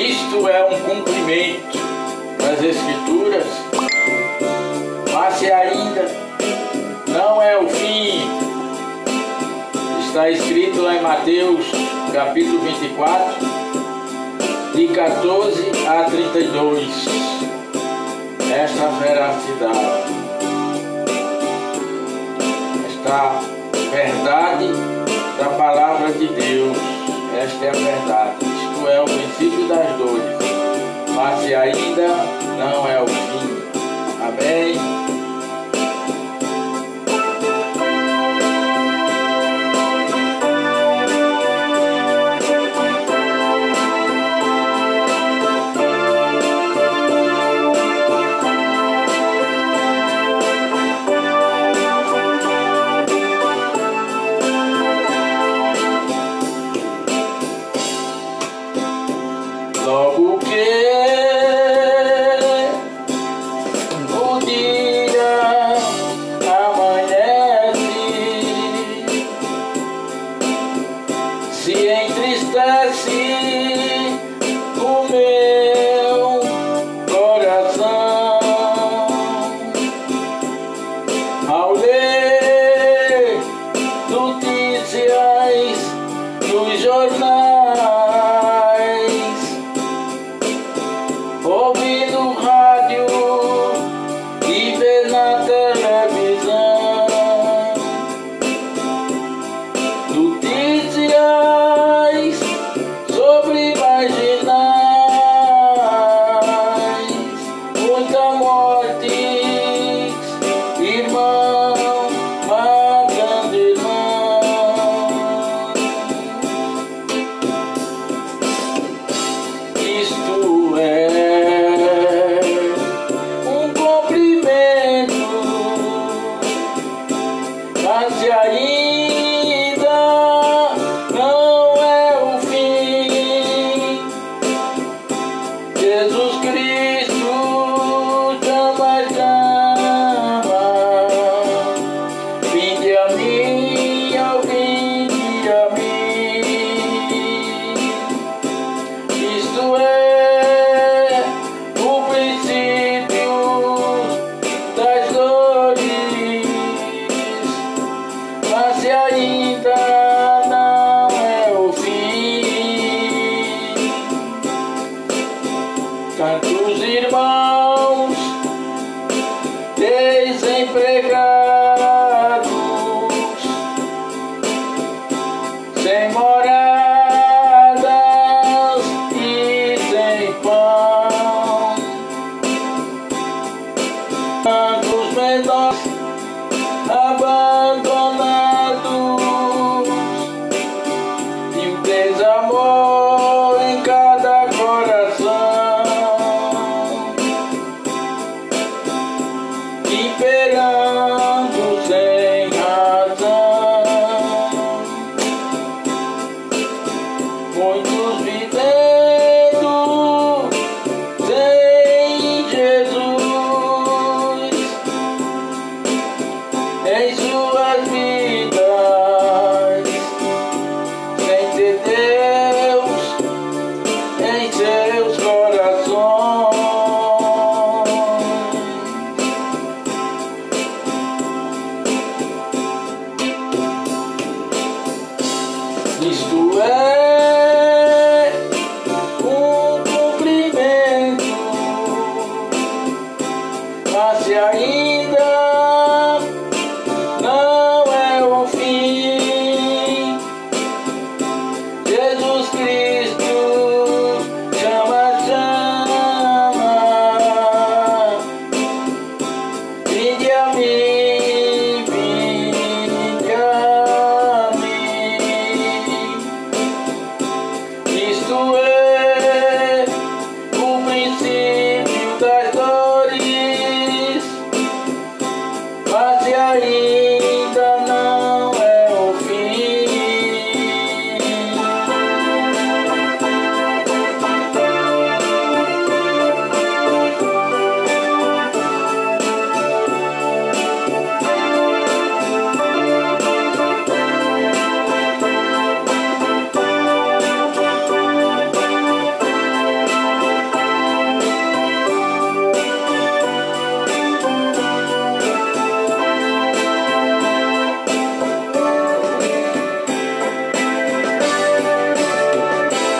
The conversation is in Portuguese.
Isto é um cumprimento das Escrituras, mas se ainda não é o fim, está escrito lá em Mateus capítulo 24, de 14 a 32, esta veracidade, Logo que o dia amanhece, se entristece o meu coração ao ler notícias nos jornais. Se ainda não é o fim. Jesus Cristo Tantos irmãos desempregados, sem moradas e sem pão. Tantos menores abandonados é um cumprimento, mas se ainda